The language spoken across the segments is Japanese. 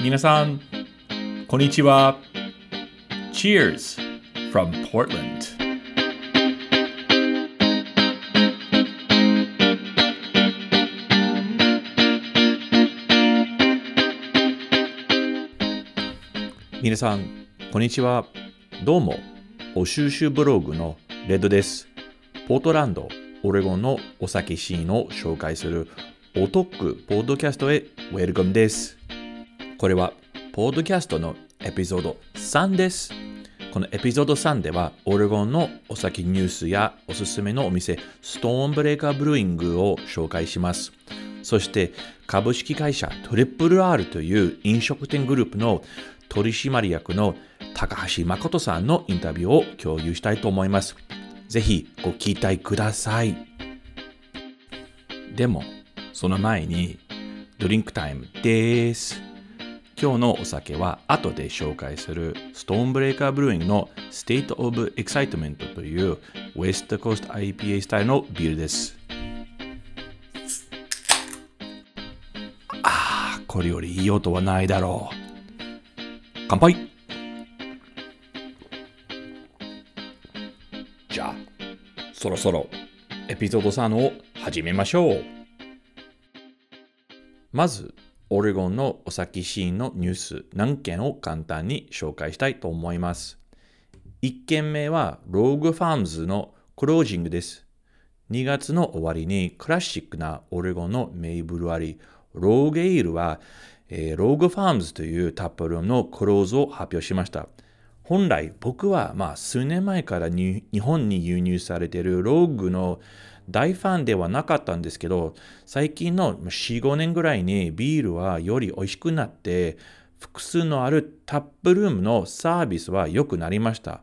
皆さん、こんにちは。Cheers from Portland. 皆さん、こんにちは。どうも、お収集ブログのレッドです。ポートランド、オレゴンのお酒シーンを紹介するお得ポッドキャストへウェルカムです。これは、ポッドキャストのエピソード3です。このエピソード3では、オレゴンのお酒ニュースやおすすめのお店、ストーンブレーカーブルーイングを紹介します。そして、株式会社トリプル R という飲食店グループの取締役の高橋誠さんのインタビューを共有したいと思います。ぜひご期待ください。でも、その前にドリンクタイムです。今日のお酒は後で紹介するストーンブレーカーブルーイングの State of Excitement というウェストコースト IPA スタイルのビールです。ああ、これよりいい音はないだろう。乾杯じゃあ、そろそろエピソード3を始めましょう。まず、オレゴンのお酒シーンのニュース何件を簡単に紹介したいと思います。1件目はローグファームズのクロージングです。2月の終わりにクラシックなオレゴンのメイブルワリー、ローゲイルは、えーローグファームズというタップルームのクローズを発表しました。本来僕はまあ数年前から日本に輸入されているローグの大ファンではなかったんですけど最近の4、5年ぐらいにビールはより美味しくなって複数のあるタップルームのサービスは良くなりました。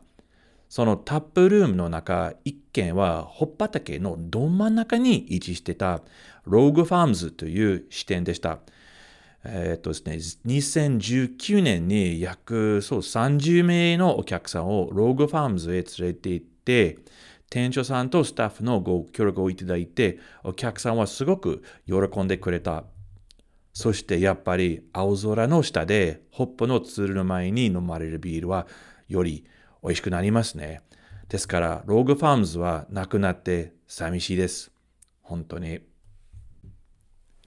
そのタップルームの中、一軒はホッパ畑のど真ん中に位置してたRogue Farms という支店でした。えーっとですね、2019年に約そう30名のお客さんを Rogue Farms へ連れて行って、店長さんとスタッフのご協力をいただいて、お客さんはすごく喜んでくれた。そしてやっぱり青空の下でホップのツルの前に飲まれるビールはより美味しくなりますね。ですから、 Rogue Farms はなくなって寂しいです。本当に。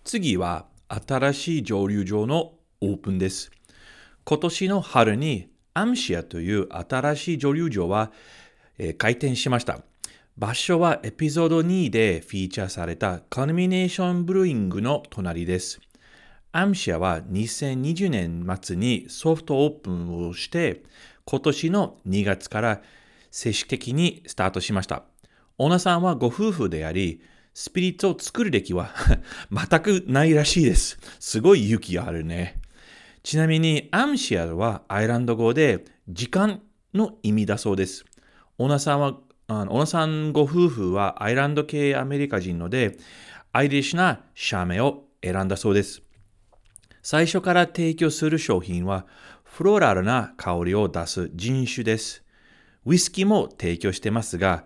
次は新しい蒸留所のオープンです。今年の春にアムシアという新しい蒸留所は、えー開店しました。場所はエピソード2でフィーチャーされたコノミネーションブルーイングの隣です。アムシアは2020年末にソフトオープンをして、今年の2月から正式的にスタートしました。オーナーさんはご夫婦であり、スピリッツを作る歴は 全くないらしいです。すごい勇気があるね。ちなみに、アムシアはアイランド語で時間の意味だそうです。オーナーさんは、あのオーナーさんご夫婦はアイランド系アメリカ人ので、アイリッシュな社名を選んだそうです。最初から提供する商品は、フローラルな香りを出す人種です。ウイスキーも提供してますが、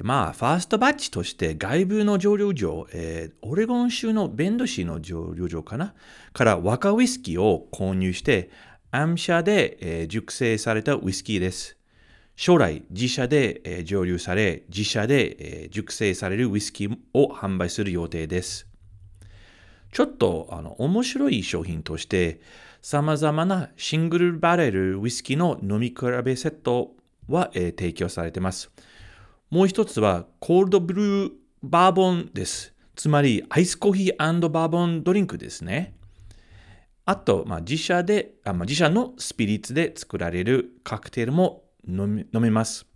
まあ、ファーストバッチとして外部の蒸留所、えーオレゴン州のベンド市の蒸留所かな？から若ウイスキーを購入して、アム社で、えー熟成されたウイスキーです。将来、自社で、蒸留され、自社で、熟成されるウイスキーを販売する予定です。ちょっとあの面白い商品として、様々なシングルバレルウイスキーの飲み比べセットは、えー提供されています。もう一つは、コールドブルーバーボンです。つまり、アイスコーヒーバーボンドリンクですね。あと、まあ、自社であ、まあ、自社のスピリッツで作られるカクテルも飲め飲めます。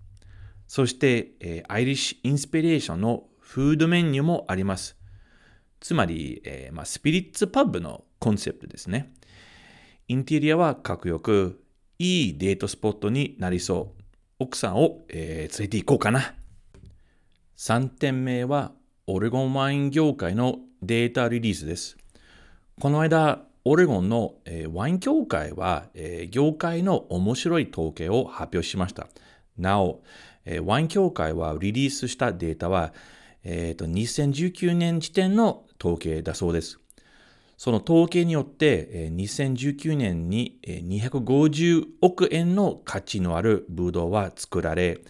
そして、えーアイリッシュインスピレーションのフードメニューもあります。つまり、えーまあ、スピリッツパブのコンセプトですね。インテリアはかっこよく、いいデートスポットになりそう。奥さんを、えー連れて行こうかな。3点目は、オレゴンワイン業界のデータリリースです。この間、オレゴンの、えーワイン協会は、えー業界の面白い統計を発表しました。なお、えーワイン協会はリリースしたデータは、えーと2019年時点の統計だそうです。その統計によって、えー2019年にえー250億円の価値のあるブドウは作られ、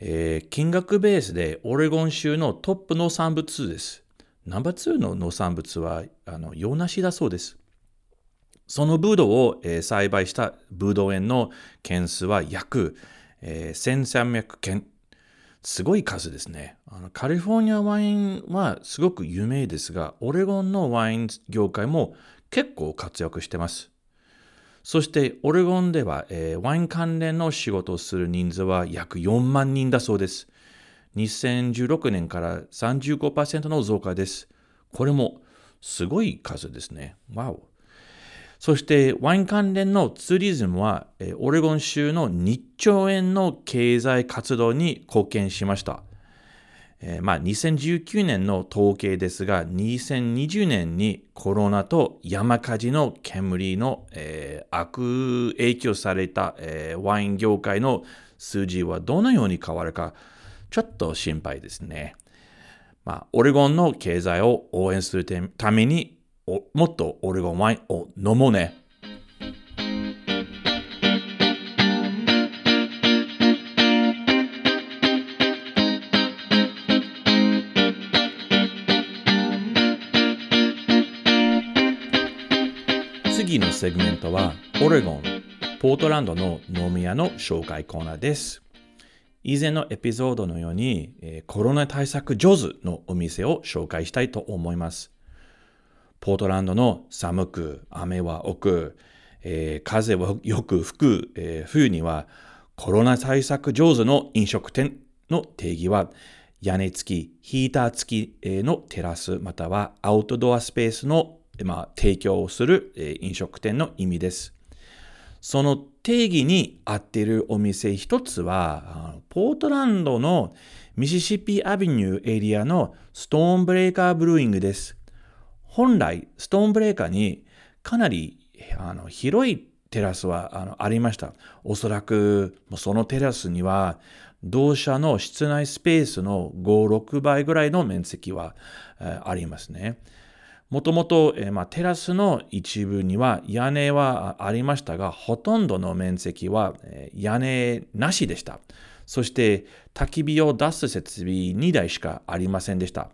えー金額ベースでオレゴン州のトップ農産物です。ナンバー2の農産物はあの洋梨だそうです。そのブドウを、えー栽培したブドウ園の件数は約、えー1300件。すごい数ですねあの。カリフォルニアワインはすごく有名ですが、オレゴンのワイン業界も結構活躍しています。そして、オレゴンでは、えーワイン関連の仕事をする人数は約4万人だそうです。2016年から35%の増加です。これもすごい数ですね。わお。そして、ワイン関連のツーリズムは、えオレゴン州の2兆円の経済活動に貢献しました。えーまあ、2019年の統計ですが、2020年にコロナと山火事の煙の、えー悪影響された、えーワイン業界の数字はどのように変わるか、ちょっと心配ですね。まあ、オレゴンの経済を応援するために、もっとオレゴンワインを飲もうね。次のセグメントは、オレゴン、ポートランドの飲み屋の紹介コーナーです。以前のエピソードのように、えコロナ対策上手のお店を紹介したいと思います。ポートランドの寒く、雨は多く、えー風はよく吹く、えー冬にはコロナ対策上手の飲食店の定義は屋根付き、ヒーター付きのテラスまたはアウトドアスペースの、まあ、提供をする、え飲食店の意味です。その定義に合っているお店一つは、ポートランドのミシシッピアビニューエリアのストーンブレーカーブルーイングです。本来、ストーンブレーカーにかなりあの広いテラスはあのありました。おそらくそのテラスには同社の室内スペースの5、6倍ぐらいの面積はえありますね。もともと、えまあ、テラスの一部には屋根はありましたが、ほとんどの面積は、え屋根なしでした。そして、焚き火を出す設備2台しかありませんでした。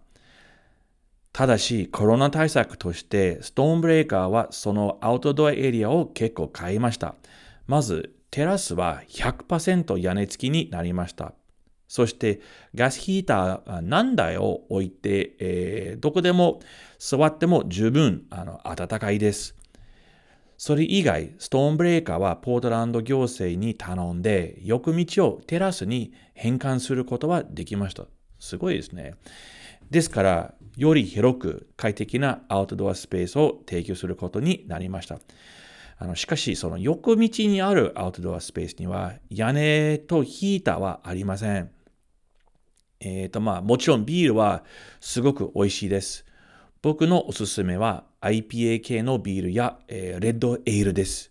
ただし、コロナ対策として、ストーンブレーカーはそのアウトドアエリアを結構変えました。まず、テラスは100%屋根付きになりました。そして、ガスヒーター何台を置いて、えーどこでも座っても十分あの暖かいです。それ以外、ストーンブレーカーはポートランド行政に頼んで、横道をテラスに変換することはできました。すごいですね。ですから、より広く快適なアウトドアスペースを提供することになりました。あのしかし、その横道にあるアウトドアスペースには屋根とヒーターはありません。えっ、と、まあ、もちろんビールはすごく美味しいです。僕のおすすめは IPA 系のビールや、えーレッドエールです。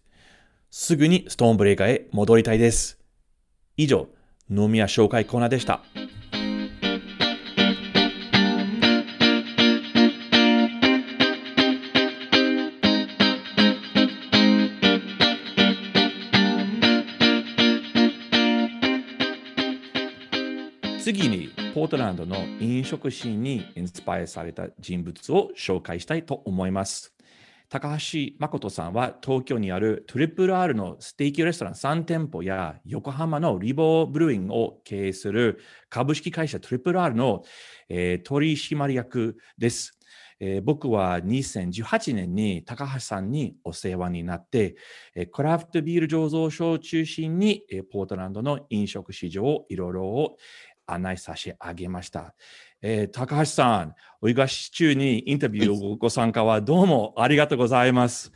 すぐにストーンブレーカーへ戻りたいです。以上、飲み屋紹介コーナーでした。次に、ポートランドの飲食シーンにインスパイアされた人物を紹介したいと思います。高橋誠さんは東京にあるトリプル R のステーキレストラン3店舗や横浜のリボーブルーイングを経営する株式会社トリプル R の、えー取締役です。えー僕は2018年に高橋さんにお世話になって、えークラフトビール醸造所を中心に、えーポートランドの飲食市場をいろいろ案内差し上げました。えー高橋さん、お忙し中にインタビューをご参加はどうもありがとうございます。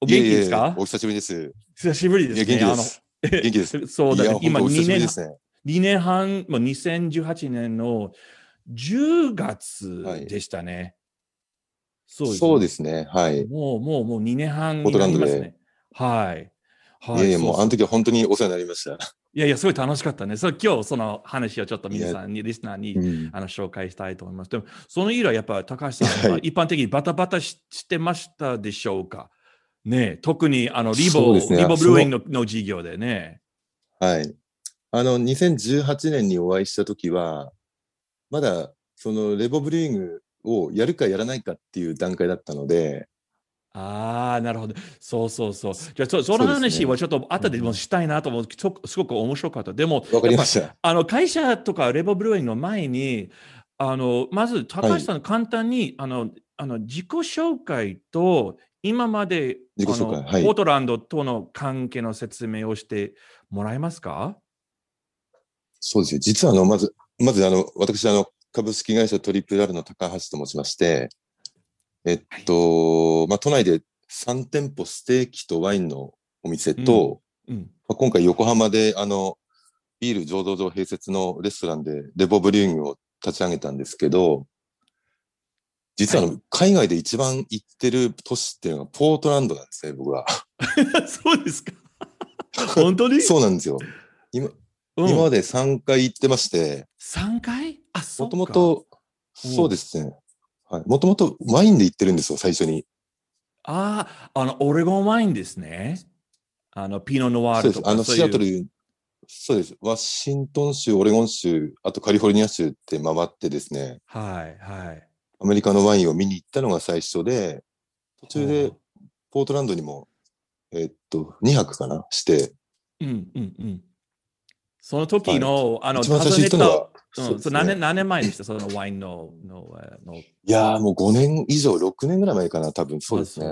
お元気ですか？いえいえお久しぶりです。久しぶりですね。元気です。元気です。そうだね。今2本当お久しぶり年ですね。2年半、もう2018年の10月でしたね。そうそうですね。はい。もう、もう、もう2年半になりますね。はい。はい。いやいや、もう、あの時は本当にお世話になりました。いやいや、すごい楽しかったね。それ今日その話をちょっと皆さんに、リスナーに、うんあの紹介したいと思います。でも、その以来、やっぱ高橋さんははい一般的にバタバタししてましたでしょうか？ねえ特にあのリボ、ねリボブルーイングのの授業でね。はい。あの、2018年にお会いしたときは、まだ、その、レボブリーイングをやるかやらないかっていう段階だったので、ああ、なるほど。そうそうそう。じゃあ、そその話はちょっと後でもしたいなと思う。そすごく面白かった。でも、わかりました。あの会社とかレボブルーイングの前に、あのまず高橋さん、簡単にあのあの自己紹介と今まで自己紹はいポートランドとの関係の説明をしてもらえますか？そうですよ。実は、あの、まず、まず、あの、私、あの、株式会社トリプル R の高橋と申しまして、えっと、まあ、都内で3店舗ステーキとワインのお店と、うん。まあ、今回横浜で、あの、ビール醸造所併設のレストランでレボブリューイングを立ち上げたんですけど、実はあの、は海外で一番行ってる都市っていうのがポートランドなんですね、僕は。そうですか。本当に？そうなんですよ。今、うん今まで3回行ってまして、3回？あ、そもうかともと、うんそうですね。はい。もともとワインで行ってるんですよ、最初に。ああ、あの、オレゴンワインですね。あの、ピノノワーそうです。ルとか。あの、そういうシアトル、そうです。ワシントン州、オレゴン州、あとカリフォルニア州って回ってですね、はい、はい。アメリカのワインを見に行ったのが最初で、途中でほポートランドにも、えっと、2泊かなして、ううん、うん、うん。その時の、あの、一番最初行ったの訪は、そうねそ何年何年前でした、そのワインの。のあのいやーもう5年以上、6年ぐらい前かな、多分そうですね。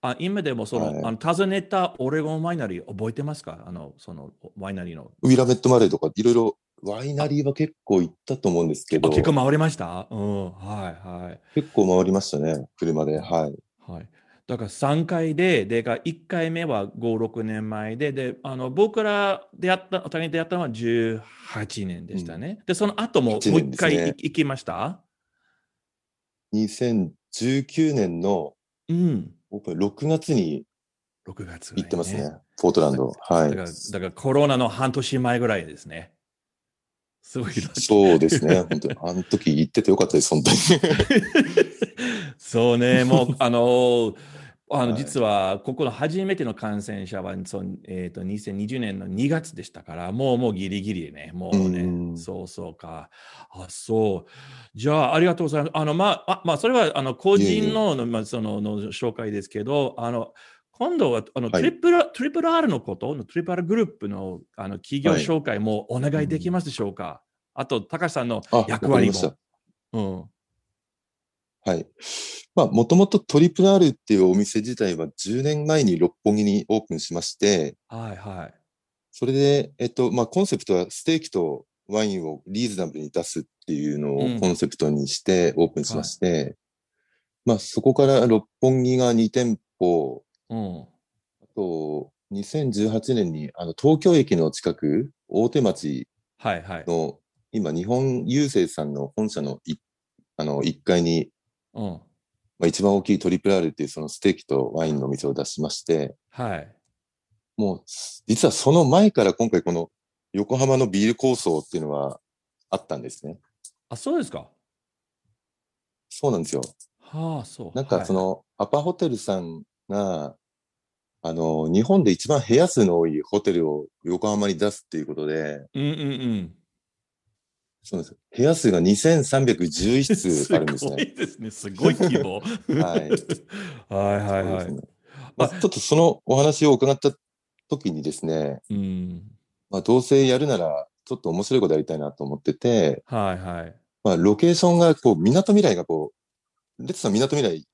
あ今でもその、はいあの訪ねたオレゴンワイナリー覚えてますか？あのそのワイナリーの。ウィラメットマレーとか、いろいろ、ワイナリーは結構行ったと思うんですけど、あ結構回りました？うん、はいはい。結構回りましたね、車で。はい。はい、だから3回で、でか1回目は5、6年前で、であの僕ら出会った、お互いに出会ったのは18年でしたね。で、その後ももう8 1回年ですねきました？2019年のうん、僕は6月に6月行ってますね、ポートランド。はい。だからだからコロナの半年前ぐらいですね。すごいそうですね、本当に。あの時行っててよかったです、本当に。そうね、もう、あの、あのはい実は、ここの初めての感染者は、そのえー、と2020年の2月でしたから、もうもうギリギリね、もうね、うんそうそうか。あ、そう。じゃあ、ありがとうございます。あの、まあ、あまあ、それは、あの、個人の、まあ、その、の紹介ですけど、あの、今度は、あの、はいトリプル、トリプル R のこと、トリプル R グループの、あの、企業はい紹介もお願いできますでしょうか、あと、高橋さんのあ、役割も。うん。はい。まあ、もともとトリプル R っていうお店自体は10年前に六本木にオープンしまして、はいはい。それで、えっと、まあ、コンセプトはステーキとワインをリーズナブルに出すっていうのうんをコンセプトにしてオープンしまして、まあ、そこから六本木が2店舗、うん。あと、2018年に、あの、東京駅の近く、大手町はいはい。の、今、日本郵政さんの本社のい、あの、1階に、うん。まあ、一番大きいトリプル R っていうそのステーキとワインのお店を出しまして、はい。もう、実はその前から今回この横浜のビール構想っていうのはあったんですね。あ、そうですか。そうなんですよ。はあ、そう。なんかその、アパホテルさんが、あの、日本で一番部屋数の多いホテルを横浜に出すっていうことで、はい、うんうんうん。そうですよ。部屋数が2311室あるんですすごね。いですね。すごい規模。はい。はいはいはい。ねまあ、ちょっとそのお話を伺った時にですね、うん。まあ、どうせやるなら、ちょっと面白いことやりたいなと思ってて、はいはい。まあ、ロケーションが、こう、港未来がこう、レッツさん港未来、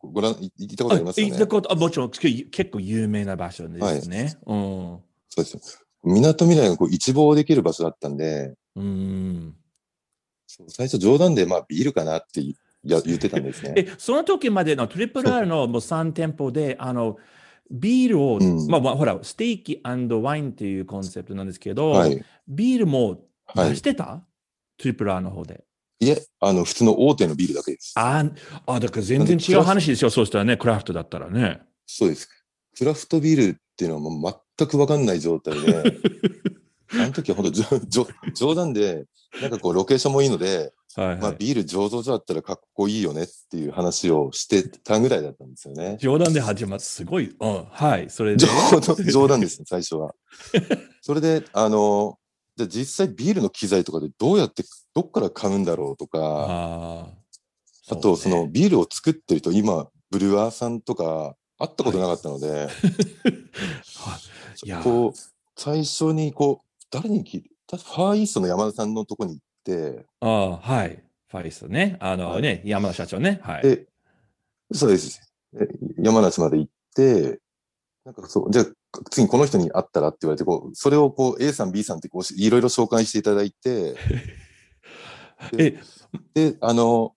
ご覧、い行ったことありますよね？行ったことあもちろん結構有名な場所ですね。うん。そうですよ。港未来がこう一望できる場所だったんで、うん。最初冗談で、まあ、ビールかなって言ってたんですね。え、その時までのトリプル R のもう3店舗で、あの、ビールを、うんまあまあ、ほら、ステーキワインっていうコンセプトなんですけど、はい。ビールもはい出し。てた、トリプル R の方で。いえ、あの、普通の大手のビールだけです。ああ、だから全然違う話ですよ。そうしたらね、クラフトだったらね。そうです。クラフトビールっていうのはもう全くわかんない状態で、あの時は本当じょじょ冗談で、なんかこうロケーションもいいので、はいはいまあビール醸造所だったらかっこいいよねっていう話をしてたぐらいだったんですよね。冗談で始まって、すごい。うん。はい。それで。冗談冗談ですね、最初は。それで、あの、じゃあ実際ビールの機材とかでどうやって、どっから買うんだろうとか、ああ。あと、そのねビールを作ってる人、今、ブルワーさんとか会ったことなかったので、い やこう、最初にこう、誰に聞いて、たファーイーストの山田さんのとこに行って、ああ、はい。ファイストね。あのはいね、山田社長ね。はい。で、そうです。で山梨まで行って、なんかそう、じゃあ、次この人に会ったらって言われて、こう、それをこう、A さん、B さんってこう、いろいろ紹介していただいて、え、で、あの、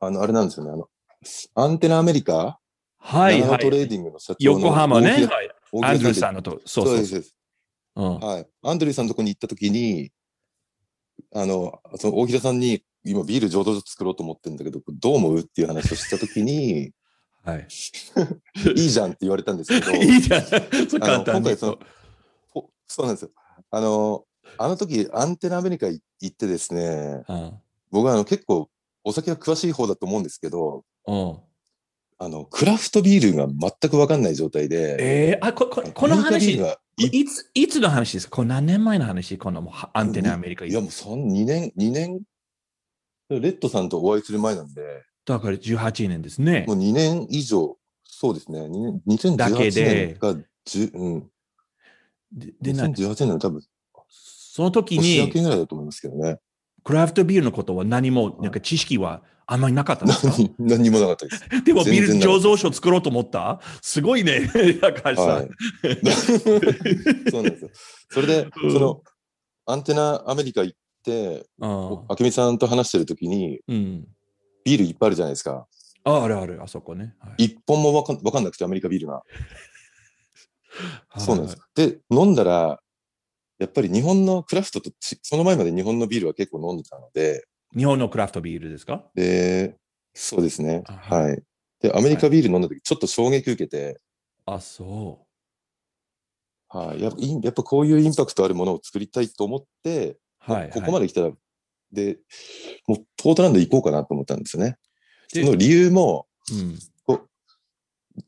あの、あれなんですよね、あの、アンテナアメリカ、はい、は長野トレーい。ディングの社長の横浜ね。はい。アンドルーさんのと、そそうそうすそうです。うん。はい。アンドリューさんのとこに行ったときに、あの、その大平さんに、今ビール醸造所作ろうと思ってるんだけど、どう思うっていう話をしたときに、はい。いいじゃんって言われたんですけど、いいじゃん。そ簡単に今回そのほそうなんですよ。あの、あの時、アンテナアメリカ行ってですね、うん。僕はあの結構お酒は詳しい方だと思うんですけど、うん。あの、クラフトビールが全くわかんない状態で、えー、あ、こ、ここの話いいつ、いつの話ですか？これ何年前の話？このもうはアンテナアメリカ。いやもうそん2年、2年、レッドさんとお会いする前なんで、だから18年ですね。も。う2年以上、そうですね、2年だけ2018で年が10、うん、で、でな2018年の多分、その時年明に、けぐらいだと思いますけどね。クラフトビールのことは何も、なんか知識はあんまりなかったんですか？何何にもなかったです。でもビール醸造所作ろうと思った？すごいね、高橋さん。はい。そうなんですよ。それで、うんその、アンテナアメリカ行って、うんあけみさんと話してる時に、うん。ビールいっぱいあるじゃないですか。あ、あるある、あそこね。はい一本もわかんわかんなくて、アメリカビールが。そうなんですはい。で、飲んだら、やっぱり日本のクラフトとち、その前まで日本のビールは結構飲んでたので、日本のクラフトビールですか？で、そうですね。あはい。で、アメリカビール飲んだ時、ちょっと衝撃受けて、あ、そはい。やっぱいやっぱこういうインパクトあるものを作りたいと思って、う。はい。ここまで。で来たら、で、もうポートランド行こうかなと思ったんですよね。でその理由も、うん。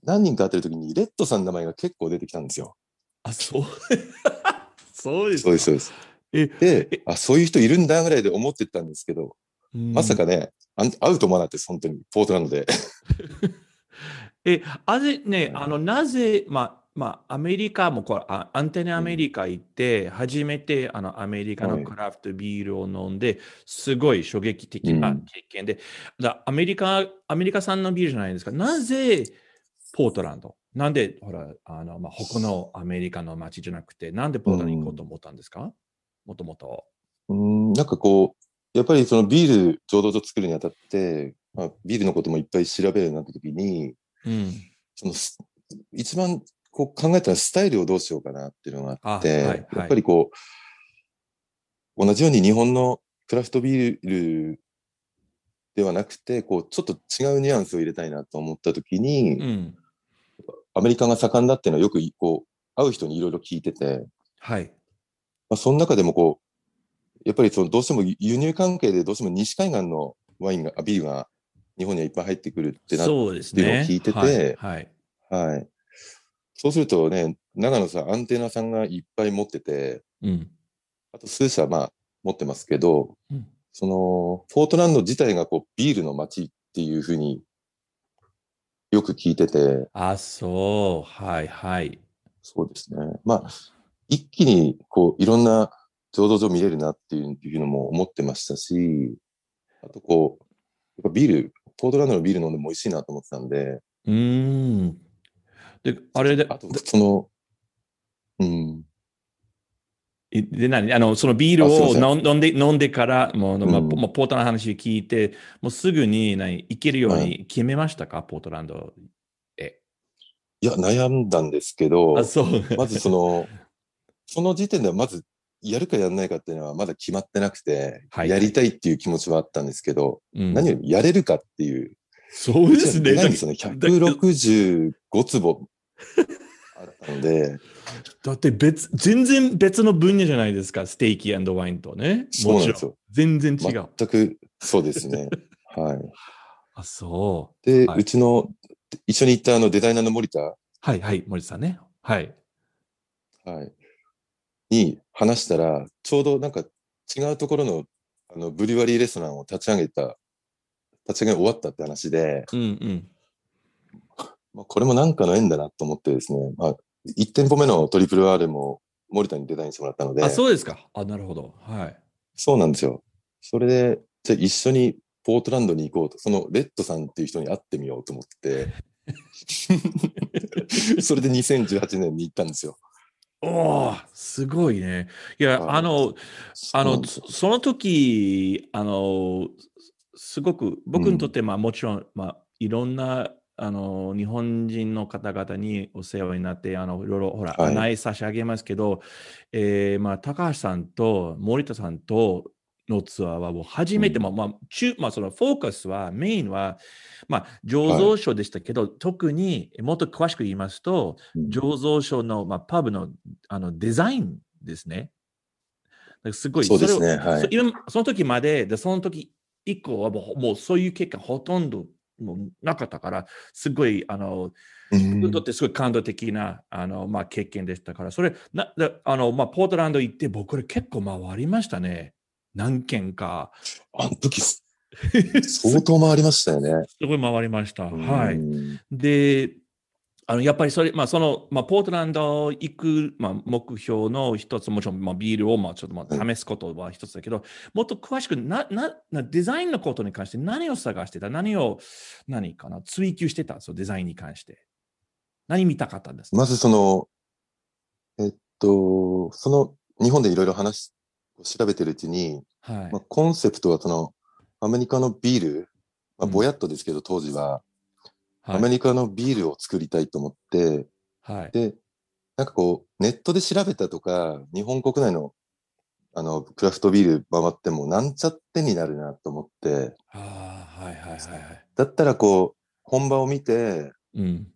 何人か会ってる時に、レッドさんの名前が結構出てきたんですよ。あ、そう。そうですか。そうです、そうです。えで、あ、そういう人いるんだぐらいで思ってたんですけど、うん。まさかね、会うと思わなくて、本当に、ポートランドで。え、あれね、あの、なぜ、まあ、まあ、アメリカもこれ、あアンテナアメリカ行って、初めてあのアメリカはい。のクラフトビールを飲んで、すごい衝撃的なうん。経験で、だアメリカ、アメリカ産のビールじゃないですか。なぜポートランド？なんで、ほら、あの、まあ、他のアメリカの街じゃなくて、なんでポートランドに行こうと思ったんですか？もともと。うん、なんかこう、やっぱりそのビール醸造所作るにあたって、まあ、ビールのこともいっぱい調べるようになった時に、うん。そのす一番こう考えたらスタイルをどうしようかなっていうのがあって、あはいはいやっぱりこう、同じように日本のクラフトビールではなくて、こう、ちょっと違うニュアンスを入れたいなと思った時に、うん。アメリカが盛んだっていうのはよくいこう、会う人にいろいろ聞いてて、はい。まあ、その中でもこう、やっぱりそのどうしても輸入関係でどうしても西海岸のワインが、あビールが日本にはいっぱい入ってくるってなっそうですっていうのをね。聞いててはい。はいはい。そうするとね、長野さん、アンテナさんがいっぱい持ってて、うん。あと数社まあ持ってますけど、うんその、ポートランド自体がこうビールの街っていうふうによく聞いてて、あ、そう。はいはい。そうですね。まあ、一気にこういろんな醸造所見れるなっていうのも思ってましたし、あとこう、やっぱビール、ポートランドのビール飲んでも美味しいなと思ってたんで、うーん。で、あれで、あとその、うん、えで、何？あの、そのビールを飲んで、飲んでから、もう、まあうんもうポートランドの話聞いて、もうすぐに何行けるように決めましたか、ポートランド。え。いや、悩んだんですけど、あ、そう。まずその、その時点ではまずやるかやらないかっていうのはまだ決まってなくて、はいやりたいっていう気持ちはあったんですけど、うん何よりやれるかっていう。そうですね。ないんですよね。165坪。あったので、だって別、全然別の分野じゃないですか、ステーキワインとね。そうなんですよ。全然違う。全く、そうですね。はい。あ、そで、はいうちの、一緒に行ったあのデザイナーの森田、う。はいはい、森さんね。はい。はい、に話したら、ちょうどなんか違うところのあのブリュワリーレストランを立ち上げた、立ち上げ終わったって話で、うんうん。まあ、これもなんかの縁だなと思ってですね、まあ、1店舗目のトリプル R も森田にデザインしてもらったので、あ、そうですか。あ、なるほど。はい。そうなんですよ。それで、じゃあ一緒にポートランドに行こうと、そのレッドさんっていう人に会ってみようと思って、それで2018年に行ったんですよ。おお、すごいね。いや、はい。あの、あの、その時、あの、すごく、僕にとって、まあもちろん、まあ、いろんな、あの、日本人の方々にお世話になって、あの、いろいろ、ほら、はい。案内差し上げますけど、えーまあ、高橋さんと森田さんとのツアーはもう初めて、うんまあ、まあ、中、まあ、そのフォーカスは、メインは、まあ、醸造所でしたけど、特にもっと詳しく言いますと、うん。醸造所の、まあ、パブのあのデザインですね。すごい、そうですね。はい。その時まで、でその時以降はもうもうそういう結果ほとんどもうなかったから、すごい、あの、うん。僕にとってすごい感動的なあの、まあ、経験でしたから、それ、なであのまあ、ポートランド行って、僕、これ結構回りましたね。何軒か。あの時、相当回りましたよね。すごい回りました。はい。うんで、あのやっぱりそれ、まあ、その、まあ、ポートランド行く、まあ、目標の一つ、もちろん、まあ、ビールを、まあ、ちょっと、まあ、試すことは一つだけど、もっと詳しくな、な、な、デザインのことに関して何を探してた？何を、何かな、追求してた？んですよ、デザインに関して。何見たかったんですか？まずその、えっと、その、日本でいろいろ話し、調べてるうちに、はいまあ、。コンセプトはその、アメリカのビール、まあ、うんぼやっとですけど、当時は、はい。アメリカのビールを作りたいと思って、はい。で、なんかこう、ネットで調べたとか、日本国内の、あの、クラフトビール回っても、なんちゃってになるなと思って、ああ、はいはいはいはい。だったらこう、本場を見て、うん。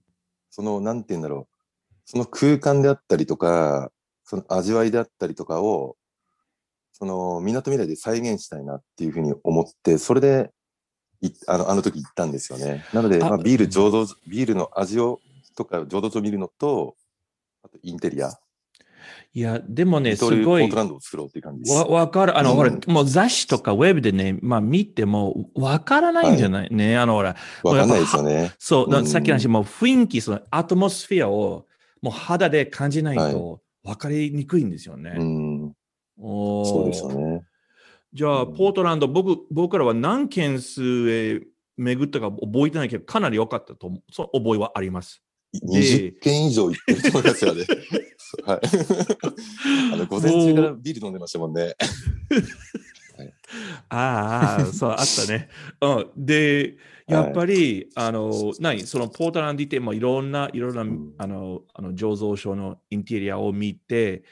その、なんて言うんだろう、その空間であったりとか、その味わいであったりとかを、その、港未来で再現したいなっていうふうに思って、それで、いあの、あの時行ったんですよね。なので、あまあ、ビール醸造、ビールの味を、とか、醸造所を見るのと、あとインテリア。いや、でもね、すごいート。ランドを作ろうっていう感じです。わわかる。あの、うんほら、もう雑誌とかウェブでね、まあ見てもわからないんじゃない、ね。あの、ほら、わかんないですよね。そう、だうんさっきの話、もう雰囲気、そのアトモスフィアをもう肌で感じないと分かりにくいんですよね。うん、おーそうですよね。じゃあ、うんポートランド、僕、僕らは何件数へ巡ったか覚えてないけど、かなり良かったと思う。そう覚えはあります。20件以上行ってると思いますよね。はい。あの、午前中からビール飲んでましたもんね。ああ、そう、あったね。うん、で、やっぱり、あの、何、そのポートランド行って、もいろんな、いろんな、んあの、あの醸造所のインテリアを見て、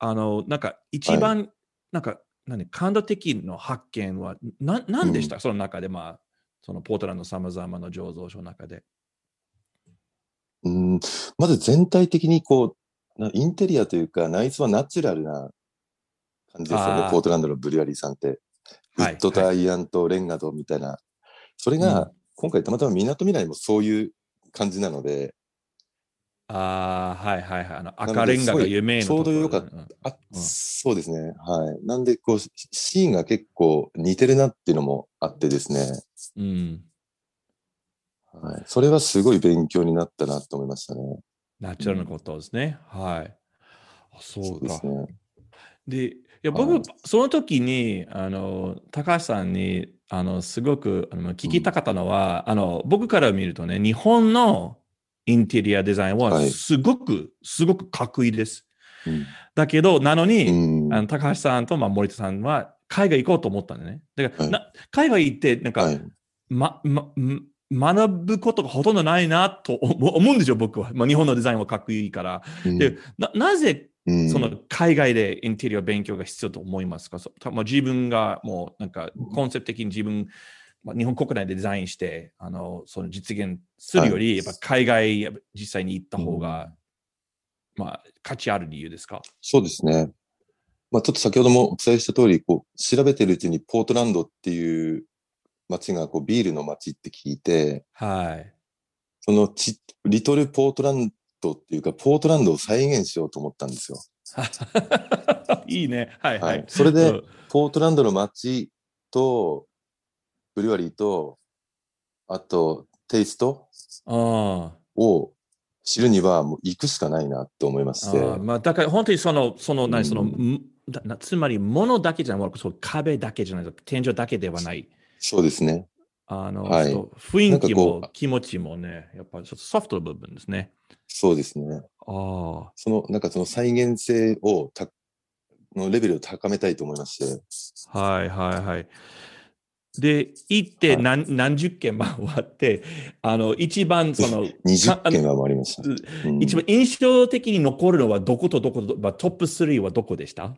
あの、なんか、一番、なんか、何、感動的な発見は、な、なんでした、その中で、まあ、そのポートランドさまざまな醸造所の中で。うん、まず全体的にこう、なインテリアというか、内装はナチュラルな感じですよねポートランドのブリュアリーさんって。ウはいッドとアイアンとレンガとみたいな。それが、うん今回たまたま港未来もそういう感じなので、ああ、はいはいはい。あのな赤レンガが有名なところちょうどよかったうんそうですね。はい。なんで、こう、シシーンが結構似てるなっていうのもあってですね。うん。はい。それはすごい勉強になったなと思いましたね。ナチュラルなことですね。はい。あそうか。ですね。で、いやはい僕、その時に、あの、高橋さんに、あの、すごくあの聞きたかったのは、あの、僕から見るとね、日本のインテリアデザインははいすごく、すごくかっこいいです。うんだけど、なのに、うん。あの高橋さんと、まあ、森田さんは海外行こうと思ったんだね。だから、はいな海外行って、なんか、はい。ま、ま、ん学ぶことがほとんどないなと思思うんですよ、僕は。まあ、日本のデザインはかっこいいから。うんで、ななぜうんその海外でインテリア勉強が必要と思いますか、そたまあ、自分がもうなんかコンセプト的に自分、まあ、日本国内でデザインしてあのその実現するより、やっぱ海外実際に行った方がまあ、価値ある理由ですか？そうですね。まあ、ちょっと先ほどもお伝えした通り、こう、調べてるうちにポートランドっていう街がこうビールの街って聞いて、はい。そのち、リトルポートランドっていうか、ポートランドを再現しようと思ったんですよ。いいね。はいははいい。。それで、うんポートランドの街と、ブリュワリーと、あと、テイストあを知るには、もう行くしかないなって思いまあして。ああまあ、だから本当にその、その、何、その、うんつまり、物だけじゃない、そう壁だけじゃない、天井だけではない。そうですね。あの、はい雰囲気も気持ちもね、やっぱりちょっとソフトな部分ですね。そうですね。ああ、その、なんかその再現性をた、のレベルを高めたいと思いまして。はいはいはい。で、行ってはい何,、何十件回って、あの、一番その、20か件は回りました。うん一番印象的に残るのはどことどこと、まあ、トップ3はどこでした？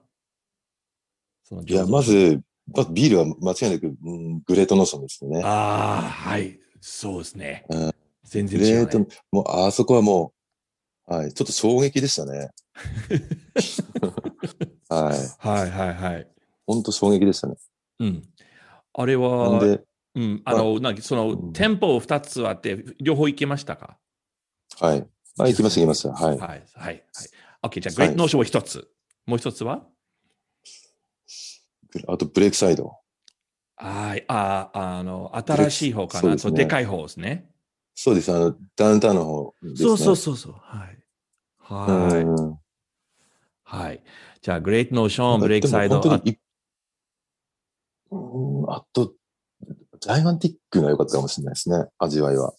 いや、ま、ず、まずビールは間違いなく、うん、グレートノーションですよね。ああ、はい、そうですね。うん全然違う、グレートね。、もう、あそこはもう、はい、ちょっと衝撃でしたね。はい。はいはいはい。本当衝撃でしたね。うん。あれは、で、うん、あの、なんかその、うん店舗2つあって、両方行きましたか？はい。あ、行きました、行きました。はい。はい、はい、はい。OK、じゃあ、グレートノーションは1つ。もう1つは？あと、ブレイクサイド。はい、ああ、あの、新しい方かな？そうですねそうでかい方ですね。そうです、あの、ダウンタウンの方ですね。そうそうそうそう。はい。はい。うんはい。じゃあ、 Great Notion、 Breakside。本当にいうんあと、 Gigantic が良かったかもしれないですね、味わいは。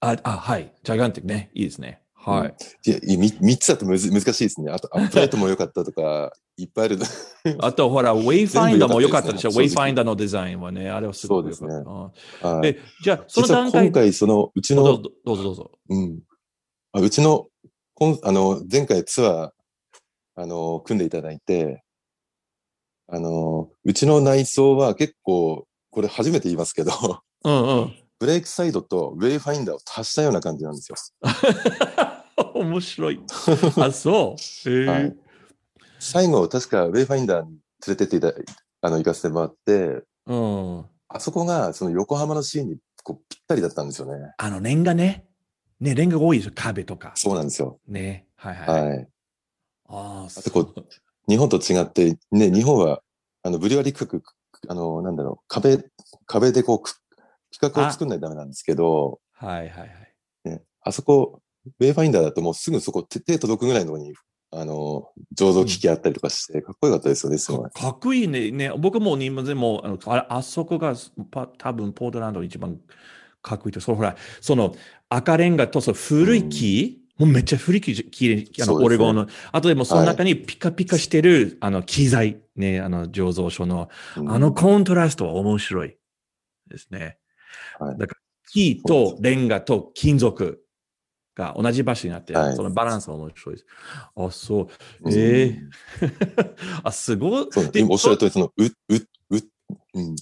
あ、あはい。 Gigantic ね。いいですね。はい。いや、いやみ三つだとむず難しいですね。あと、 Upright も良かったとか、いっぱいある。あと、ほら、Wayfinder も良かったでしょ？ウェイファインダーのデザインはね、あれはすごく良かった。そうですうんはいえ、じゃあ、その段階今回、その、うちのどうぞ、どうぞどうぞ。うん。あうちの、こんあの、前回ツアー、あの、組んでいただいて、あの、うちの内装は結構、これ初めて言いますけど、うんうん。 Breakside と Wayfinder を足したような感じなんですよ。面白い。あ、そう。えーはい最後、確か Wayfinder に連れてっていただいあの、行かせてもらって、うん。あそこが、その横浜のシーンにこうぴったりだったんですよね。あの、レンガね。ね、レンガが多いですよ。壁とか。そうなんですよ。ね。はいはい。はい。ああ、あとこう日本と違って、ね、日本は、あの、ブリュワリー区画、あの、なんだろう、壁、壁でこう、く企画を作んないとダメなんですけど、はいはいはい。ね、あそこ、ウェイファインダーだともうすぐそこ手手届くぐらいのとこに、あの、醸造機器あったりとかして、かっこよかったですよね、すごい。かかっこいいね。ね僕も今でもあのああそこがパ多分ポートランドの一番かっこいいと。そのほら、その赤レンガとその古い木、もうめっちゃ古い木、木あの、ねオレゴンの。あとでもその中にピカピカしてる、あの機材、ね、あの醸造所の、うんあのコントラストは面白いですね。はいだから木とレンガと金属が同じ場所になって、はいそのバランスは面白いです。あ、そう。うんええ あ、すごい。でおっしゃる通り、その、う、う、う、うん。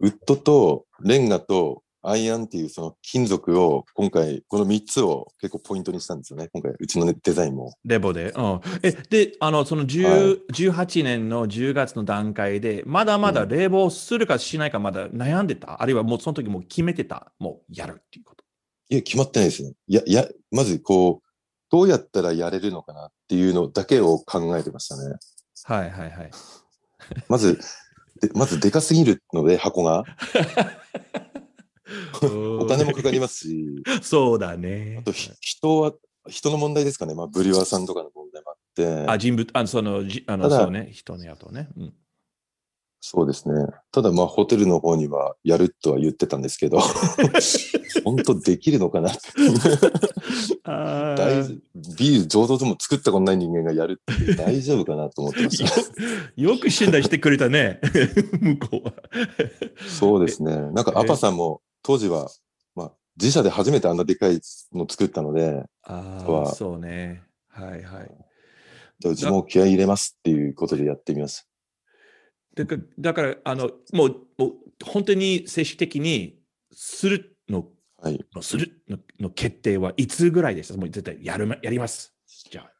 ウッドとレンガとアイアンっていうその金属を今回、この3つを結構ポイントにしたんですよね。今回、うちのねデザインも。レボで。うん。え、で、あの、その10、18年の10月の段階で、まだまだ冷房するかしないかまだ悩んでた、あるいはもうその時もう決めてた？もうやるっていうこと。いや、決まってないですね。いや、いや、まずこう、どうやったらやれるのかなっていうのだけを考えてましたね。はいはいはい。まず、でまずでかすぎるので、箱が。お金もかかりますし、そうだねあ。とひ人は、人の問題ですかね。まあ、ブリュワーさんとかの問題もあって。あ、人物、あその、じあの、そうね、人のやとね。うん。そうですね。ただまあホテルの方にはやるとは言ってたんですけど、本当できるのかな大ービール醸造所も作ったことない人間がやるって大丈夫かなと思ってました。よく信頼してくれたね、向こうは。そうですね。なんかアパさんも当時は、まあ自社で初めてあんなでかいの作ったので、ああ、はそうね。はいはい。うちも気合い入れますっていうことでやってみました。だから、だからあのもうもう本当に正式的にするのはい。のするのの決定はいつぐらいでした？もう絶対やるまやります。じゃあ。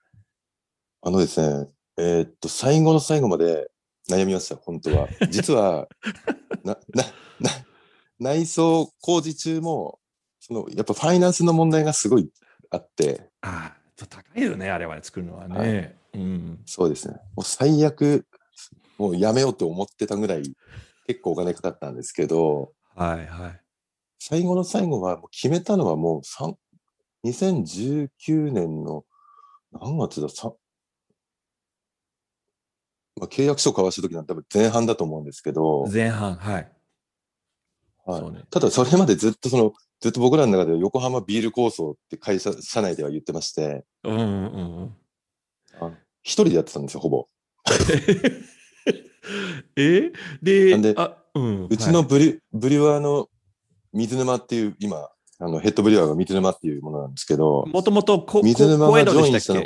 あのですね、えーっと、最後の最後まで悩みました、本当は。実は、な、な、な、内装工事中も、その、やっぱファイナンスの問題がすごいあって、ああ、ちょっと高いよね、あれは作るのはね。うん。そうですね。もう最悪、もうやめようと思ってたぐらい、結構お金かかったんですけど、はいはい。最後の最後は、もう決めたのはもう三2019年の何月だ、さまあ、契約書交わした時なんて多分前半だと思うんですけど、前半、はい。はいねただそれまでずっとその、ずっと僕らの中で横浜ビール構想って会社、社内では言ってまして、うんうんうん。あの一人でやってたんですよ、ほぼ。え？でであ、うん。うちのブリ,、ブリュワーの水沼っていう、今、あのヘッドブリュワーが水沼っていうものなんですけど、もともとこ水沼が小江戸でジョインしたの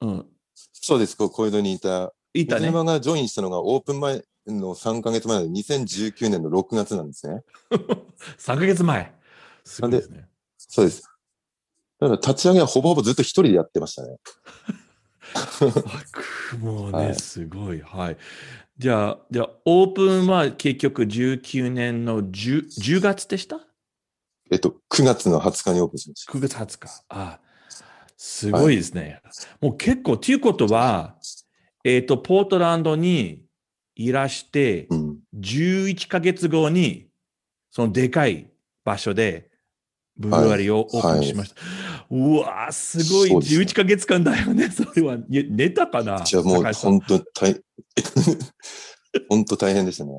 うん。そうです、こう小江戸にいたいたね。水沼がジョインしたのがオープン前の3ヶ月前の2019年の6月なんですね。3ヶ月前。すごいですね。そうです。だから立ち上げはほぼほぼずっと一人でやってましたね。もうね、はいすごい。はい。じゃあ、じゃあ、オープンは結局19年の 10, 10月でした？えっと、9月の20日にオープンしました。?9 月20日。あすごいですね。もう結構、ということは、えっ、と、ポートランドにいらして、うん。11ヶ月後に、そのでかい場所で、ブルワリーをオープンしました。うわーすごい。ね11ヶ月間だよね。それは、寝たかな？じゃあもう本当大、本当大変でしたね。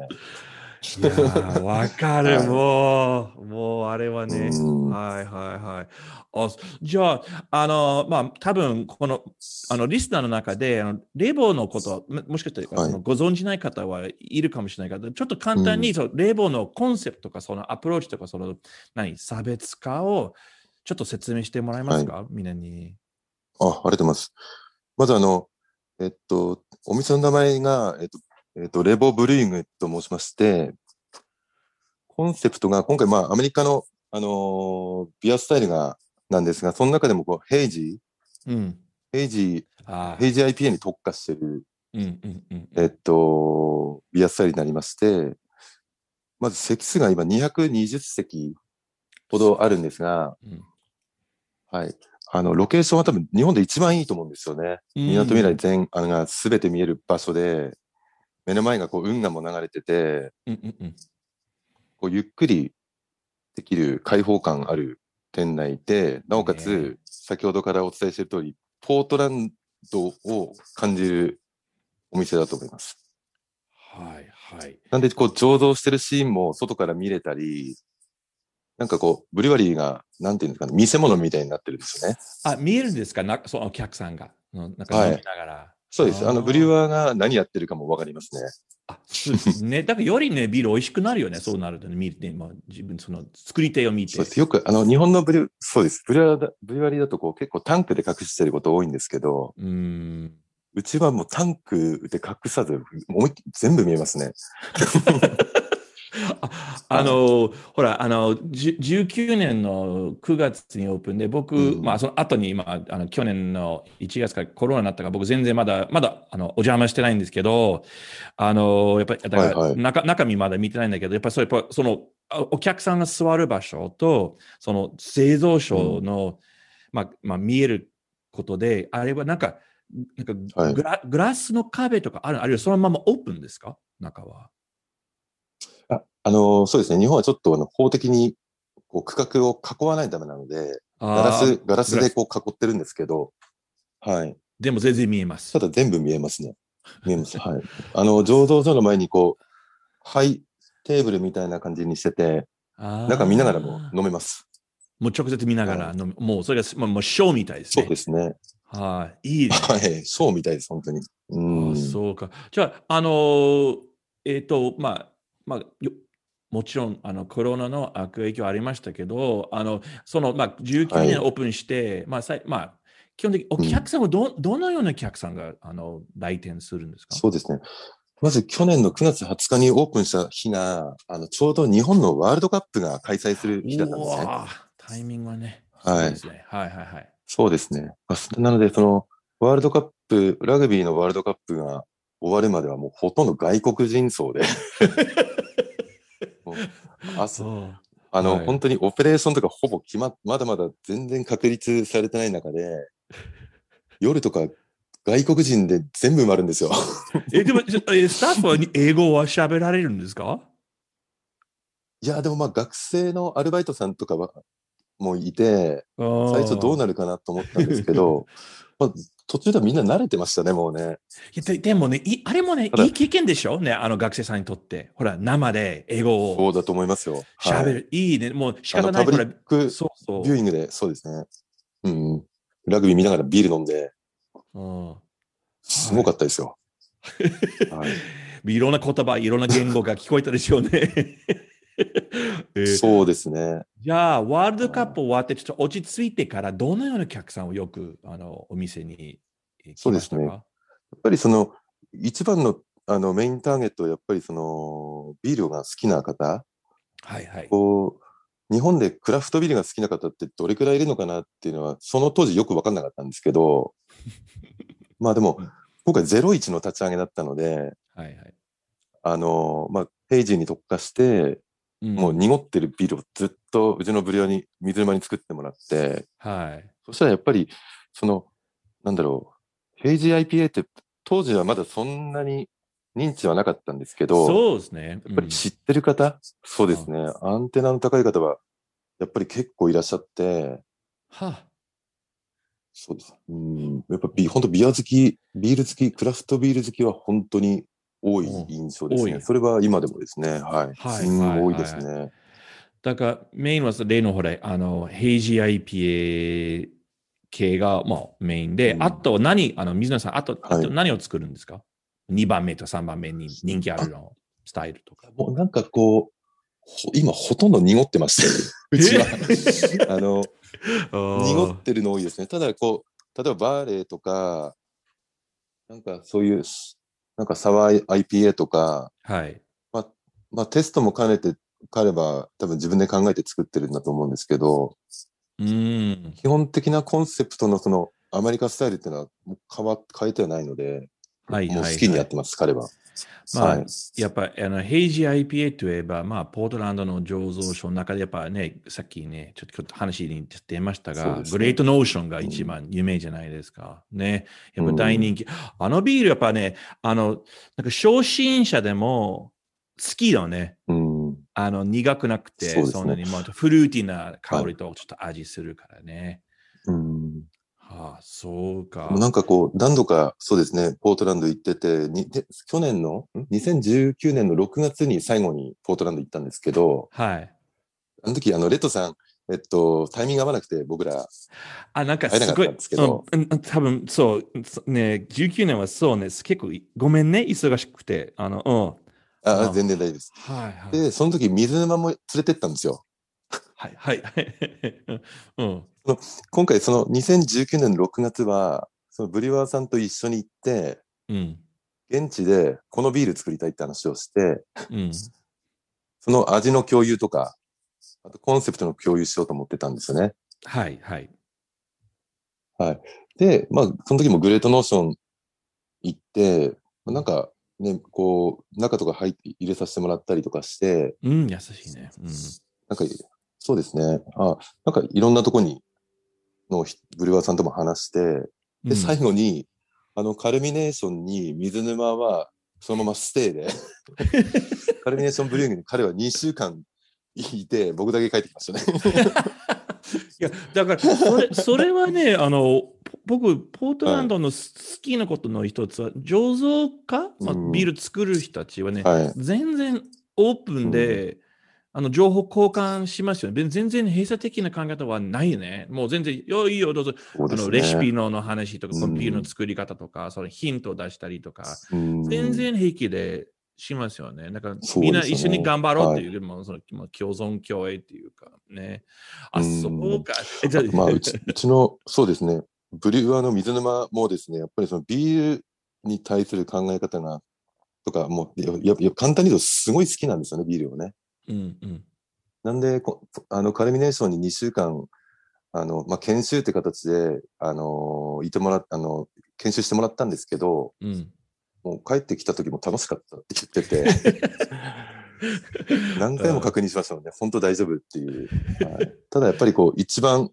わかる、はいもう、もうあれはね。うんはいはいはい。あじゃあ、あの、まあ、多分この、あの、リスナーの中で、あのレボーのこと、ももしかして、ご存じない方はいるかもしれないけど、ちょっと簡単に、うんそうレボーのコンセプトとか、そのアプローチとか、その、何、差別化を、ちょっと説明してもらえますか、みんなに。あ、ありがとうございます。まずあの、えっと、お店の名前が、えっと、えっと、レボブルーイングと申しまして、コンセプトが、今回まあアメリカの、あのービアスタイルが、なんですが、その中でもこう、ヘイジうん。ヘイジあヘイジ IPA に特化してる、うんうんうん。えっと、ビアスタイルになりまして、まず席数が今220席ほどあるんですが、うんはい。あの、ロケーションは多分日本で一番いいと思うんですよね。みなとみらい全、あのが全て見える場所で、目の前がこう運河も流れてて、うんうんうん。こうゆっくりできる開放感ある店内で、なおかつ、ね先ほどからお伝えしている通り、ポートランドを感じるお店だと思います。はいはい。なんで、こう、醸造してるシーンも外から見れたり、なんかこう、ブリュワリーが、なんていうんですかね、見せ物みたいになってるんですよね。あ、見えるんですか？なそのお客さんが。うんなんかはい飲みながら。そうです。あの、ブリュワーが何やってるかもわかりますね。あ、そうですね。だからよりね、ビール美味しくなるよね。そうなるとね、見て、まあ、自分、その作り手を見て。そうです。よく、あの、日本のブリュ、そうです。ブリュワーだ、ブリュワリーだとこう、結構タンクで隠してること多いんですけど、うーん。うちはもうタンクで隠さず、思いっきり全部見えますね。ああの、ほら、あの、じゅ19年の9月にオープンで、僕、うん。まあ、その後に、まあ、あの、去年の1月からコロナになったから、僕全然まだ、まだ、あの、お邪魔してないんですけど、あの、やっぱり、だから、はいはい。中中身まだ見てないんだけど、やっぱりそう、やっぱその、あお客さんが座る場所と、その製造所の、まあ、まあ、見えることで、あれはなんか、なんかはい。グラ、グラスの壁とかある、あるいはそのままオープンですか？中は。あ、あの、そうですね。日本はちょっとあの法的に、こう、区画を囲わないとダメなので、ガラあース、ガラスでこう囲ってるんですけど、はい。でも全然見えますた。だ全部見えますね。見えます。はい。あの、醸造所の前にこう、ハイテーブルみたいな感じにしてて、中見ながらも飲めます。もう直接見ながら飲む、もうそれがもうもうショーみたいですね。そうですね。はい。いいね。はい。ショーみたいです、本当に。うあん。そうか。じゃあ、あのーえっ、と、まあ、まあ、よもちろん、あの、コロナの悪影響ありましたけど、あの、その、まあ、19はい年オープンして、まあ、さいまあ、基本的にお客さんはど,、どのようなお客さんが、あの、来店するんですか？そうですね。まず去年の9月20日にオープンした日が、あの、ちょうど日本のワールドカップが開催する日だったんですね。タイミングはね。はいね。はいはいはい。そうですね。なので、その、ワールドカップ、ラグビーのワールドカップが終わるまではもうほとんど外国人層で。もう朝そう。あの、はい本当にオペレーションとかほぼ決まっ、まだまだ全然確立されてない中で、夜とか外国人で全部埋まるんですよ。え、でも、スタッフは英語は喋られるんですか？いや、でもまあ学生のアルバイトさんとかは、もういて、最最初どうなるかなと思ったんですけど、まあ、途中ではみんな慣れてましたね、もうね。いやででもね、いあれもね、いい経験でしょ？ね、あの学生さんにとって。ほら、生で英語をそうだと思いますよ。はい喋る。いいね。もう仕方ない。ほらそうそうビューイングで、そうですね。うんうん。ラグビー見ながらビール飲んで、うん。すごかったですよ。はい、いろんな言葉、いろんな言語が聞こえたでしょうね。えーそうですね。じゃあ、ワールドカップ終わって、ちょっと落ち着いてから、どのようなお客さんをよくあのお店にそうですねやっぱりその、一番のあのメインターゲットはやっぱりその、ビールが好きな方、はいはい。こう、日本でクラフトビールが好きな方ってどれくらいいるのかなっていうのは、その当時よく分かんなかったんですけど、まあでも、今回01の立ち上げだったので、はいはい。あの、まあ、ペイジーに特化して、うんもう濁ってるビールをずっとうちのブリオに水沼に作ってもらって、はい。そしたらやっぱり、その、なんだろう、ヘイジー IPA って当時はまだそんなに認知はなかったんですけど、そうですね。やっぱり知ってる方、そうですね、アンテナの高い方は、やっぱり結構いらっしゃって、はそうです。うん、やっぱビ、本当ビア好き、ビール好き、クラフトビール好きは本当に多い印象ですね。それは今でもですね、はい。はい多いですね。だから、メインは例のほら、あの、ヘイジー IPA 系が、まあ、メインで、うんあと何、あの、水野さん、あと、あはいと何を作るんですか ?2 番目と3番目に人気あるの、スタイルとか。もうなんかこう、ほ今ほとんど濁ってまして、うちは。あの、濁ってるの多いですね。ただ、こう、例えばバーレーとか、なんかそういう、なんかサワー IPA とか、はい。まあテストも兼ねて彼は多分自分で考えて作ってるんだと思うんですけど、うん。基本的なコンセプトのそのアメリカスタイルっていうのはもう変わ変えてはないので、はいはい、もうはい。好きにやってます、彼は。まあはい、やっぱあのヘイジー IPA といえば、まあ、ポートランドの醸造所の中で、やっぱね、さっきね、ちょっと話に出ましたが、ねグレートノーションが一番有名じゃないですか。ね。やっぱ大人気。あのビール、やっぱね、あの、なんか初心者でも好きだね。うん。あの、苦くなくて、そねんなにもうフルーティーな香りとちょっと味するからね。うん。はあ、そうか。なんかこう、何度か、そうですね、ポートランド行ってて、にで去年の、ん ?2019 年の6月に最後にポートランド行ったんですけど、はい。あの時、あの、レッドさん、えっと、タイミング合わなくて、僕ら、あ、なんかすごいうんうん多分そう、そね、19年はそうね、結構、ごめんね、忙しくて。あの、うん。あ、うん全然大丈夫です。はいはい。で、その時、水沼も連れてったんですよ。はいはいはい。うん。今回、その2019年の6月は、そのブリュワーさんと一緒に行って、うん。現地でこのビール作りたいって話をして、うん。その味の共有とか、あとコンセプトの共有しようと思ってたんですよね。はいはい。で、まあ、その時もグレートノーション行って、なんかね、こう、中とか入入れさせてもらったりとかして、うん、優しいね。うん。なんか、そうですね。あ、なんかいろんなとこに、のひブリュワーさんとも話して、で、うん最後に、あの、カルミネーションに水沼は、そのままステイで、カルミネーションブリューイングに彼は2週間いて、僕だけ帰ってきましたね。いや、だから、それ、それはね、あの、ぽ僕、ポートランドのす好きなことの一つは、醸造家、まあうんビール作る人たちはね、はい。全然オープンで、あの情報交換しますよね。全然閉鎖的な考え方はないよね。もう全然、よいいよ、どうぞ。ね。あのレシピのの話とか、うんこのビールの作り方とか、そのヒントを出したりとか、うん全然平気でしますよね。なんか、そうですねみんな一緒に頑張ろうっていう、もうそのまあ共存共栄っていうかね。あ、うんそうか。えじゃあ、まあ、うちうちの、そうですね、ブリュワーの水沼もですね、やっぱりそのビールに対する考え方が、とか、もう、ややや簡単に言うとすごい好きなんですよね、ビールをね。うんうん。なんで、こあの、カルミネーションに2週間、あの、まあ、研修って形で、あの、いてもらっあの、研修してもらったんですけど、うん。もう帰ってきた時も楽しかったって言ってて、何回も確認しましたもんね。本当大丈夫っていう。はいただやっぱりこう、一番、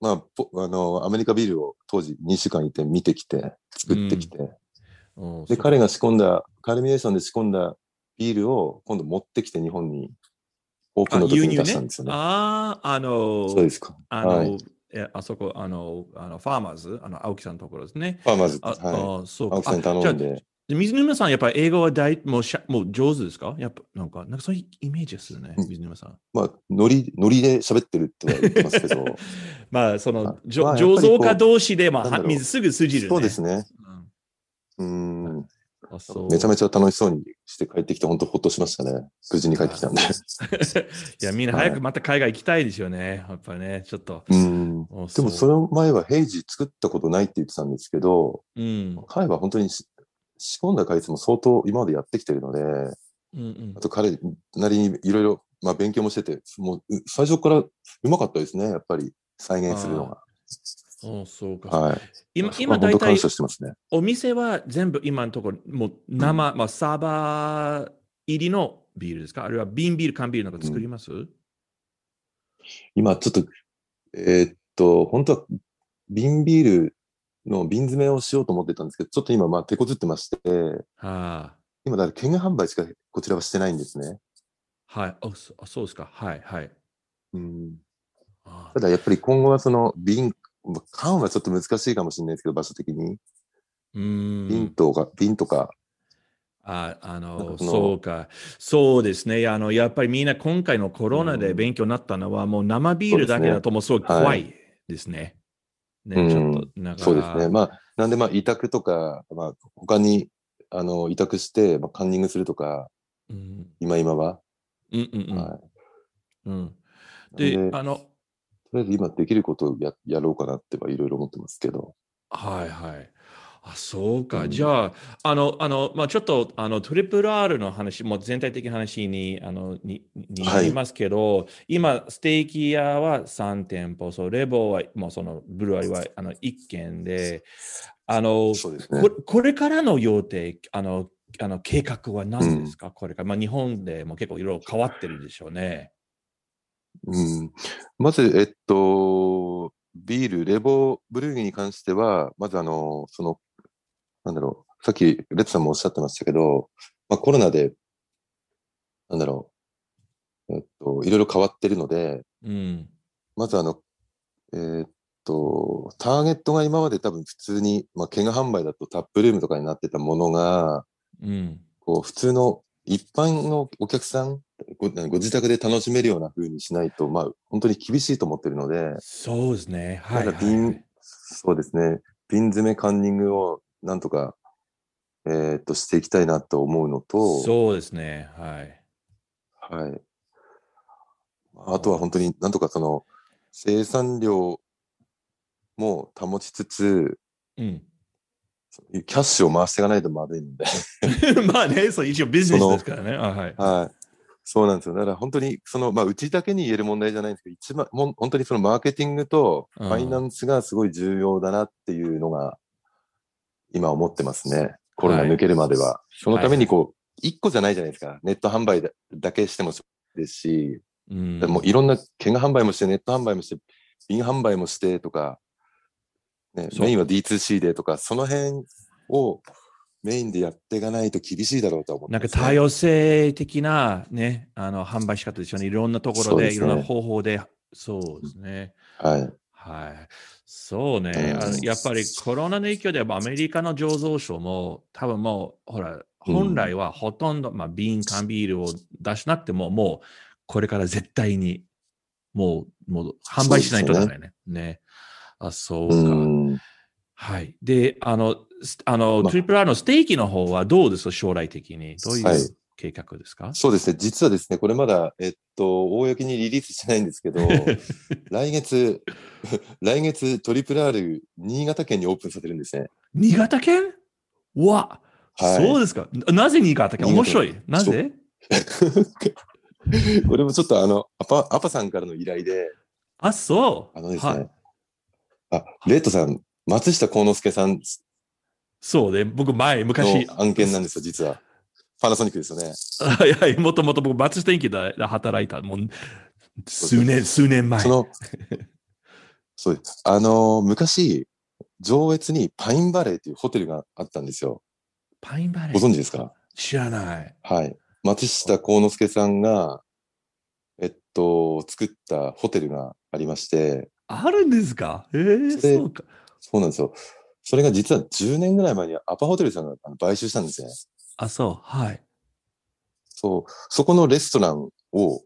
まあ、ぽあの、アメリカビールを当時2週間いて見てきて、作ってきて、で、うんそう彼が仕込んだ、カルミネーションで仕込んだビールを今度持ってきて日本にオープンの時に出したんですよね。ああ、あの、そうですか。あの、はいえあそこ、あの、あのファーマーズ、あの、青木さんのところですね。ファーマーズ、あ、はい。あそうか。青木さんに頼んで。水沼さん、やっぱり英語は大もうしゃもう上手ですか？やっぱ、なんか、なんかそういうイメージですよね、うん水沼さん。まあ、ノリ、ノリで喋ってるっては言ってますけど。まあ、その、じょまあ醸造家同士で、まあ、水すぐ通じる、ね。そうですね。うん。うん。あそうめちゃめちゃ楽しそうにして帰ってきて、本当ほっとしましたね。無事に帰ってきたんで。いや、みんな早くまた海外行きたいですよね。やっぱりね、ちょっと。うん。あでもその前はヘイジ作ったことないって言ってたんですけど、うん。彼は本当にし仕込んだ回数も相当今までやってきてるので、うんうんあと彼なりにいろいろ、まあ勉強もしてて、もうう最初からうまかったですね、やっぱり再現するのが。あそうか。はい。今、今大体ね。お店は全部今のところ、もう生、まあ、サーバー入りのビールですか？あるいは瓶ビール、缶ビールなんか作ります、今ちょっと、えーっと、本当は瓶ビールの瓶詰めをしようと思ってたんですけど、ちょっと今まあ手こずってまして、は今だから券販売しかこちらはしてないんですね。あ、はいあそあ。そうですか。はい、はい。うん。あただやっぱり今後はその瓶、まあ缶はちょっと難しいかもしれないですけど、場所的に。うー瓶ん。とか、瓶とか、ああのかそうか。そうですね。あの、やっぱりみんな今回のコロナで勉強になったのは、もう生ビールだけだともうすごい怖いですね。ね、ちょっと、なんか。そうですね。まあ、なんでまあ委託とか、まあ他に、あの、委託して、まあ、カンニングするとか、うん。今今は。うんうんうん。はい。うん、でで、あの、とりあえず今できることをややろうかなってはいろいろ思ってますけど。はいはい。あ、そうか。うんじゃあ、あの、あの、まあ、ちょっと、あの、トリプル R の話、もう全体的な話に、あの、に、にはいなりますけど、今、ステーキ屋は3店舗、そう、レボーは、もうその、ブルワリーは、あの、1軒で、あの、ねこ。これからの予定、あの、あの計画は何ですか、これから。まあ、日本でも結構いろいろ変わってるでしょうね。うん。まず、えっと、ビール、レボーブルーギーに関しては、まずあの、その、なんだろう、さっきレッツさんもおっしゃってましたけど、まあコロナで、なんだろう、えっと、いろいろ変わってるので、うん。まずあの、えーっと、ターゲットが今まで多分普通に、まあ、券販売だとタップルームとかになってたものが、うん。こう、普通の一般のお客さん、ごご自宅で楽しめるような風にしないと、まあ、本当に厳しいと思ってるので、そうですね。はい、だから瓶、そうですね、瓶詰めカンニングをなんとか、えーっと、していきたいなと思うのと、そうですね。はい。はい。あとは本当になんとかその生産量も保ちつつ、うん。キャッシュを回していかないとまずいので。まあね、そう、一応ビジネスですからね。あはい。はい。そうなんですよ。だから本当に、その、まあ、うちだけに言える問題じゃないんですけど、一番、もん本当にそのマーケティングとフうんァイナンスがすごい重要だなっていうのが、今思ってますね。コロナ抜けるまでは。そのためにこう、一個じゃないじゃないですか。ネット販売だだけしてもそうですし、うんもういろんな券販売もして、ネット販売もして、瓶販売もしてとか、ね、メインは D2C でとか、その辺をメインでやっていかないと厳しいだろうとは思ってなんか多様性的なね、あの販売仕方ですよね。いろんなところで、ですねいろんな方法で、そうですね。はい。はい。そうね。あのやっぱりコロナの影響でアメリカの醸造所も多分もう、ほら、本来はほとんど、まあ、瓶、缶ビールを出しなくても、もうこれから絶対にもう、もう販売しないとダメね。ね。あ、そうか。うん。はい。で、あの、すあの、まトリプル R のステーキの方はどうです？か将来的に。どういはいう計画ですか、そうですね。実はですね、これまだ、えっと、公にリリースしてないんですけど、来月、来月トリプル R 新潟県にオープンさせるんですね。新潟県？わ、はいそうですか。ななぜ新潟県？面白い。なぜ？これもちょっとあの、アパ、アパさんからの依頼で、あ、そう。あのですね、はいあ、レッドさん、松下幸之助さんそうね。僕前、昔。の案件なんですよ、実は。パナソニックですよね。いや、もともと僕、松下電器で働いた。もう、数年、数年前。その、そうです。あの、昔、上越にパインバレーっていうホテルがあったんですよ。パインバレーご存知ですか？知らない。はい。松下幸之助さんが、えっと、作ったホテルがありまして、あるんですか？ええー、そうか。そうなんですよ。それが実は10年ぐらい前にアパホテルさんが買収したんですね。あ、そう。はい。そう、そこのレストランを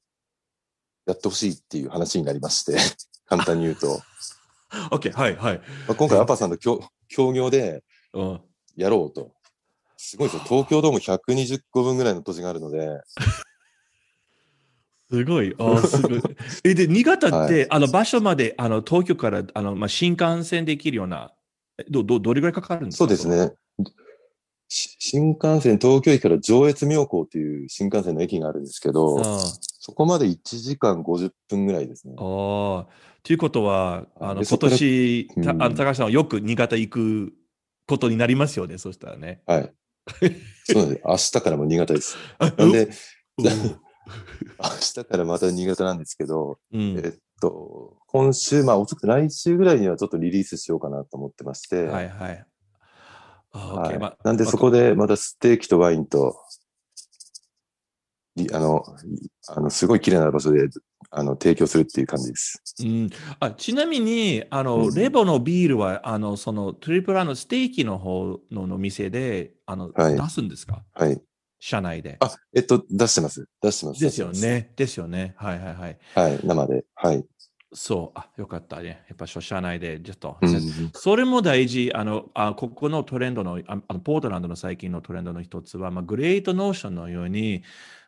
やってほしいっていう話になりまして、簡単に言うと。OK、はい、はい。まあ、今回アパさんと協協業でうん。やろうと。すごいですよ。東京ドーム120個分ぐらいの土地があるので、すごい。あすごい。え、で、新潟って、はいあの、場所まで、あの、東京から、あの、まあ、新幹線できるような、えど、ど、どれぐらいかかるんですか？そうです。ね。し新幹線、東京駅から上越妙高っていう新幹線の駅があるんですけど、あそこまで1時間50分ぐらいですね。あ。ということは、あの、今年、たうんあの高橋さんはよく新潟行くことになりますよね、そしたらね。はい。そうです。明日からも新潟です。あなんで、う 明日からまた新潟なんですけど、うん。えっと、今週、まあ遅くて来週ぐらいにはちょっとリリースしようかなと思ってまして、はいはい。あはい。なんでまあそこでまた。ステーキとワインと、りあの、あの、すごい綺麗な場所で、あの、提供するっていう感じです。うん、あちなみにあの、うんレボのビールはあのそのトリプル R のステーキの方のの店であの、はい。出すんですか？はい。社内で。あ、えっと、出してます。出してます。ですよね。ですよね。はいはいはい。はい、生で。はい。そう。あ、よかったね。やっぱ社内でちょっと。うんそれも大事。あの、あここのトレンドのああの、ポートランドの最近のトレンドの一つは、まあ、グレートノーションのように、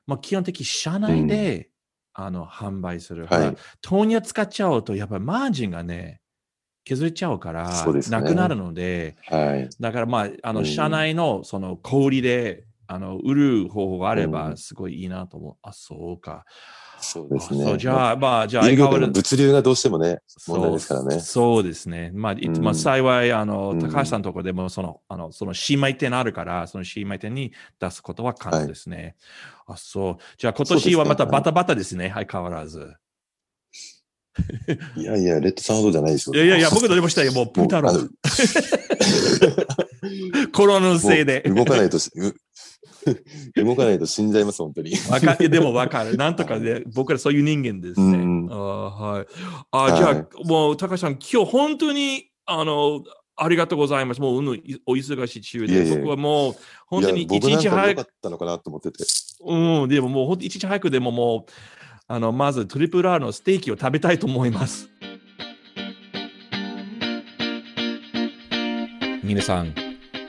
まあ、基本的に社内で、あの販売する。はいほらトーニャ使っちゃうと、やっぱりマージンがね、削れちゃうから、そうですねなくなるので、はい。だからまあ、あの、うん社内のその小売りで、あの、売る方法があれば、うんすごいいいなと思う。あ、そうか。そうですね。じゃあ、まあ、じゃあ、物流がどうしてもね、そう問題ですからね。そうですね。まあ、いうんまあ、幸い、あの、うん高橋さんのところでも、その、あの、その姉妹店あるから、その姉妹店に出すことは可能ですね。あ、そう。じゃあ、今年はまたバタバタですね。相変わらず。いやいや、レッドサウンドじゃないでしょ。いやいやいや、僕のでもしたよ。もう、プータロー。の コロナのせいで。動かないとし、う 動かないと死んじゃいます、本当に。わかでもわかる。なんとかね、僕らそういう人間ですね。うんあはい。あじゃあ、はいもう、高橋さん、今日本当に、あの、ありがとうございます。もう、うんお忙しい中で、いえいえ僕はもう、本当に一日早くか良かっ、たのかなと思ってて。うん、でももう、本当一日早くでももう、あの、まずトリプル R のステーキを食べたいと思います。皆さん、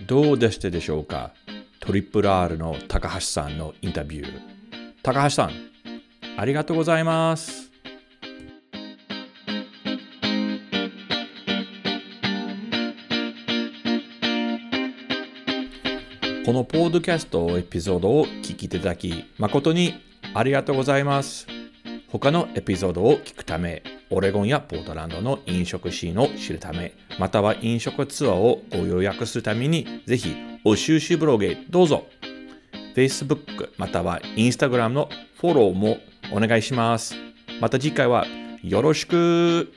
どうでしたでしょうか？トリプル R の高橋さんのインタビュー。高橋さん、ありがとうございます。このポッドキャストエピソードを聞きいただき、誠にありがとうございます。他のエピソードを聞くため、オレゴンやポートランドの飲食シーンを知るため、または飲食ツアーをご予約するために、ぜひ、お収集ブログへどうぞ。Facebook または Instagram のフォローもお願いします。また次回はよろしく